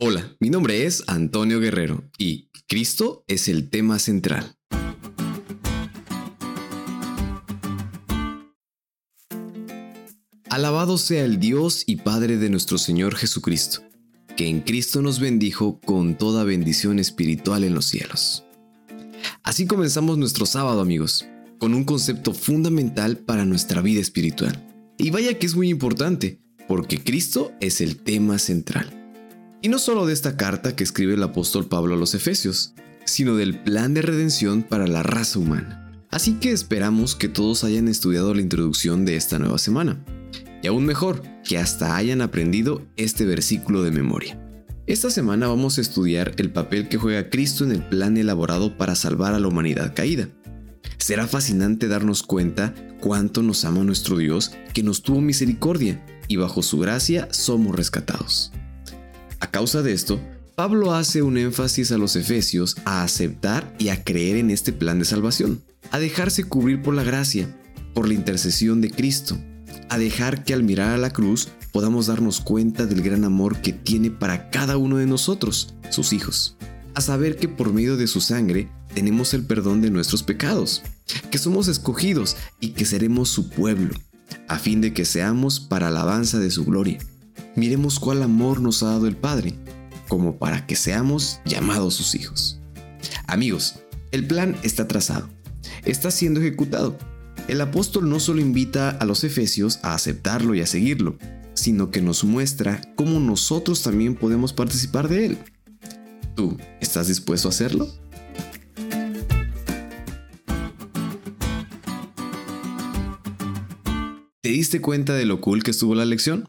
Hola, mi nombre es Antonio Guerrero y Cristo es el tema central. Alabado sea el Dios y Padre de nuestro Señor Jesucristo, que en Cristo nos bendijo con toda bendición espiritual en los cielos. Así comenzamos nuestro sábado amigos, con un concepto fundamental para nuestra vida espiritual. Y vaya que es muy importante, porque Cristo es el tema central. Y no solo de esta carta que escribe el apóstol Pablo a los Efesios, sino del plan de redención para la raza humana. Así que esperamos que todos hayan estudiado la introducción de esta nueva semana. Y aún mejor, que hasta hayan aprendido este versículo de memoria. Esta semana vamos a estudiar el papel que juega Cristo en el plan elaborado para salvar a la humanidad caída. Será fascinante darnos cuenta cuánto nos ama nuestro Dios que nos tuvo misericordia y bajo su gracia somos rescatados. Causa de esto, Pablo hace un énfasis a los efesios a aceptar y a creer en este plan de salvación, a dejarse cubrir por la gracia, por la intercesión de Cristo, a dejar que al mirar a la cruz podamos darnos cuenta del gran amor que tiene para cada uno de nosotros, sus hijos, a saber que por medio de su sangre tenemos el perdón de nuestros pecados, que somos escogidos y que seremos su pueblo, a fin de que seamos para alabanza de su gloria. Miremos cuál amor nos ha dado el Padre, como para que seamos llamados sus hijos. Amigos, el plan está trazado, está siendo ejecutado. El apóstol no solo invita a los efesios a aceptarlo y a seguirlo, sino que nos muestra cómo nosotros también podemos participar de él. ¿Tú estás dispuesto a hacerlo? ¿Te diste cuenta de lo cool que estuvo la lección?